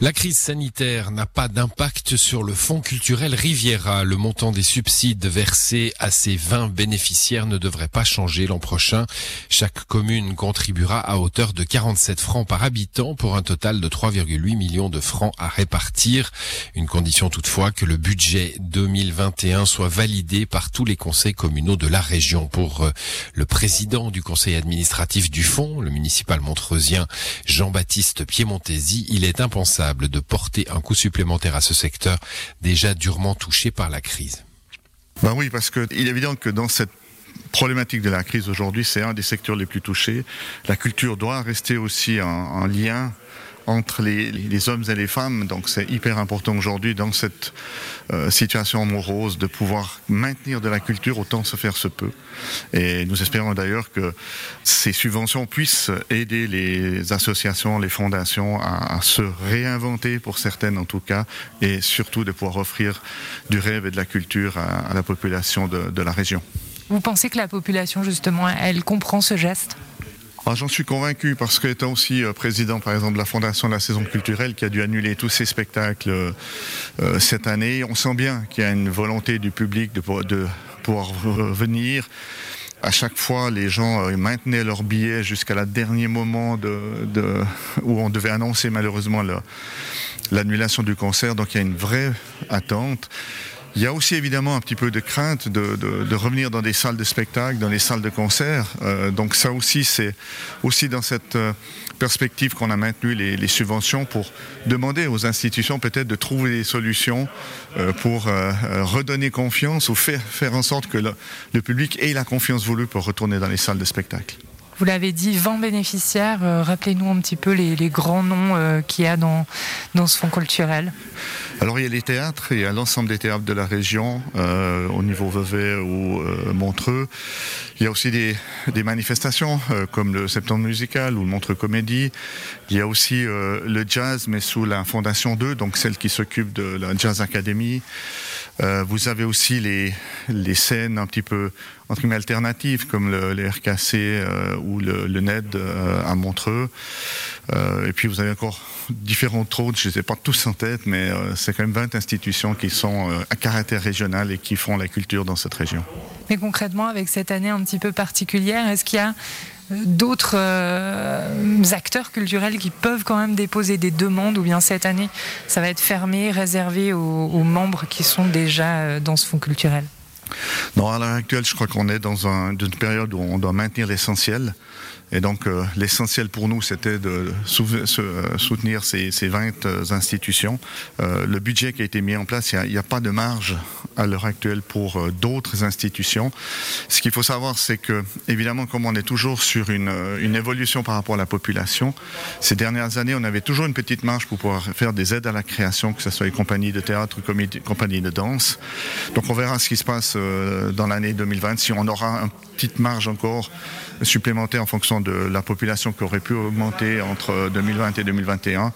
La crise sanitaire n'a pas d'impact sur le fonds culturel Riviera. Le montant des subsides versés à ces 20 bénéficiaires ne devrait pas changer l'an prochain. Chaque commune contribuera à hauteur de 47 francs par habitant pour un total de 3,8 millions de francs à répartir. Une condition toutefois que le budget 2021 soit validé par tous les conseils communaux de la région. Pour euh, le président du conseil administratif du fonds, le municipal montreusien Jean-Baptiste Piemontesi, il est impensable de porter un coût supplémentaire à ce secteur déjà durement touché par la crise. Ben oui, parce qu'il est évident que dans cette problématique de la crise aujourd'hui, c'est un des secteurs les plus touchés. La culture doit rester aussi en, en lien entre les, hommes et les femmes. Donc c'est hyper important aujourd'hui dans cette euh, situation morose de pouvoir maintenir de la culture autant se faire se peut. Et nous espérons d'ailleurs que ces subventions puissent aider les associations, les fondations à, se réinventer pour certaines en tout cas, et surtout de pouvoir offrir du rêve et de la culture à, la population de, de la région. Vous pensez que la population justement, elle comprend ce geste? J'en suis convaincu parce qu'étant aussi euh, président, par exemple, de la Fondation de la saison culturelle qui a dû annuler tous ses spectacles euh, cette année, on sent bien qu'il y a une volonté du public de, de pouvoir venir. À chaque fois, les gens euh, maintenaient leurs billets jusqu'à la dernier moment de, de, où on devait annoncer malheureusement l'annulation du concert. Donc il y a une vraie attente. Il y a aussi évidemment un petit peu de crainte de, de, revenir dans des salles de spectacle, dans les salles de concert. Euh, donc ça aussi, c'est aussi dans cette euh, perspective qu'on a maintenu les, subventions pour demander aux institutions peut-être de trouver des solutions euh, pour redonner confiance ou faire, faire en sorte que le, public ait la confiance voulue pour retourner dans les salles de spectacle. Vous l'avez dit, 20 bénéficiaires. Rappelez-nous un petit peu les, grands noms qu'il y a dans, dans ce fonds culturel. Alors il y a les théâtres, il y a l'ensemble des théâtres de la région, euh, au niveau Vevey ou euh, Montreux. Il y a aussi des, des manifestations euh, comme le Septembre musical ou le Montreux Comédie. Il y a aussi euh, le jazz, mais sous la Fondation 2, donc celle qui s'occupe de la Jazz Academy. Euh, vous avez aussi les, les scènes un petit peu entre guillemets alternatives comme le, le RKC euh, ou le, le NED à Montreux. Euh, et puis vous avez encore différentes autres, je ne les ai pas tous en tête, mais euh, c'est quand même 20 institutions qui sont euh, à caractère régional et qui font la culture dans cette région. Mais concrètement, avec cette année un petit peu particulière, est-ce qu'il y a d'autres euh, acteurs culturels qui peuvent quand même déposer des demandes ou bien cette année ça va être fermé, réservé aux, aux membres qui sont déjà dans ce fonds culturel? Non, à l'heure actuelle, je crois qu'on est dans un, une période où on doit maintenir l'essentiel. Et donc, euh, l'essentiel pour nous, c'était de se, soutenir ces, ces 20 institutions. Euh, le budget qui a été mis en place, il n'y a, pas de marge à l'heure actuelle pour euh, d'autres institutions. Ce qu'il faut savoir, c'est que, évidemment, comme on est toujours sur une, évolution par rapport à la population, ces dernières années, on avait toujours une petite marge pour pouvoir faire des aides à la création, que ce soit les compagnies de théâtre, compagnies de danse. Donc, on verra ce qui se passe euh, dans l'année 2020, si on aura une petite marge encore supplémentaire en fonction de la population qui aurait pu augmenter entre 2020 et 2021.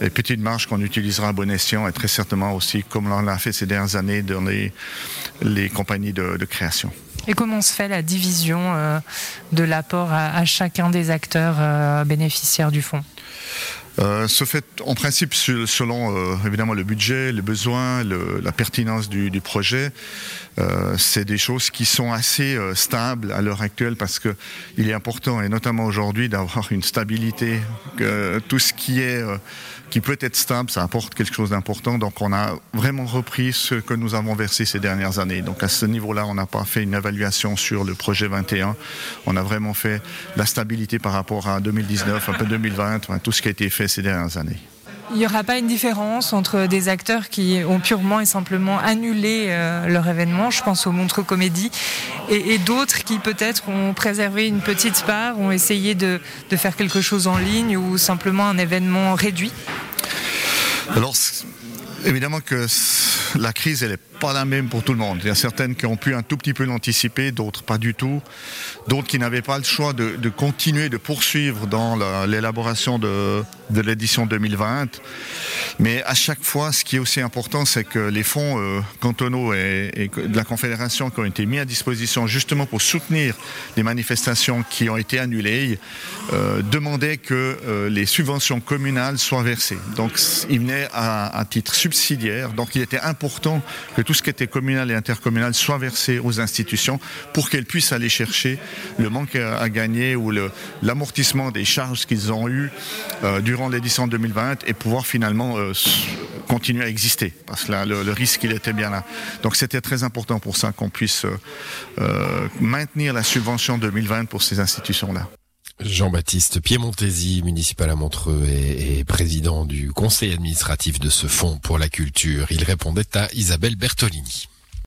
Et petite marge qu'on utilisera à bon escient et très certainement aussi, comme on l'a fait ces dernières années, dans les, les compagnies de, création. Et comment se fait la division euh, de l'apport à, à, chacun des acteurs euh, bénéficiaires du fonds? Euh, se fait en principe selon euh, évidemment le budget, les besoins, le, la pertinence du, du projet. Euh, c'est des choses qui sont assez euh, stables à l'heure actuelle parce que il est important et notamment aujourd'hui d'avoir une stabilité. Tout ce qui est euh, qui peut être stable, ça apporte quelque chose d'important. Donc on a vraiment repris ce que nous avons versé ces dernières années. Donc à ce niveau-là, on n'a pas fait une évaluation sur le projet 21. On a vraiment fait la stabilité par rapport à 2019, un peu 2020, enfin, tout ce qui a été fait ces dernières années. Il n'y aura pas une différence entre des acteurs qui ont purement et simplement annulé euh, leur événement, je pense au Montreux Comédie, et, et d'autres qui peut-être ont préservé une petite part, ont essayé de, de faire quelque chose en ligne ou simplement un événement réduit Alors, évidemment que la crise, elle n'est pas la même pour tout le monde. Il y a certaines qui ont pu un tout petit peu l'anticiper, d'autres pas du tout. D'autres qui n'avaient pas le choix de, continuer, de poursuivre dans l'élaboration de l'édition 2020. Mais à chaque fois, ce qui est aussi important, c'est que les fonds euh, cantonaux et, de la Confédération qui ont été mis à disposition justement pour soutenir les manifestations qui ont été annulées, euh, demandaient que euh, les subventions communales soient versées. Donc, il venait à, à, titre subsidiaire. Donc, il était important que tout ce qui était communal et intercommunal soit versé aux institutions pour qu'elles puissent aller chercher le manque à, gagner ou l'amortissement des charges qu'ils ont eues durant l'édition 2020 et pouvoir finalement continuer à exister. Parce que là, le, risque, il était bien là. Donc c'était très important pour ça qu'on puisse euh, maintenir la subvention 2020 pour ces institutions-là. Jean-Baptiste Piemontesi, municipal à Montreux et, et, président du conseil administratif de ce fonds pour la culture. Il répondait à Isabelle Bertolini.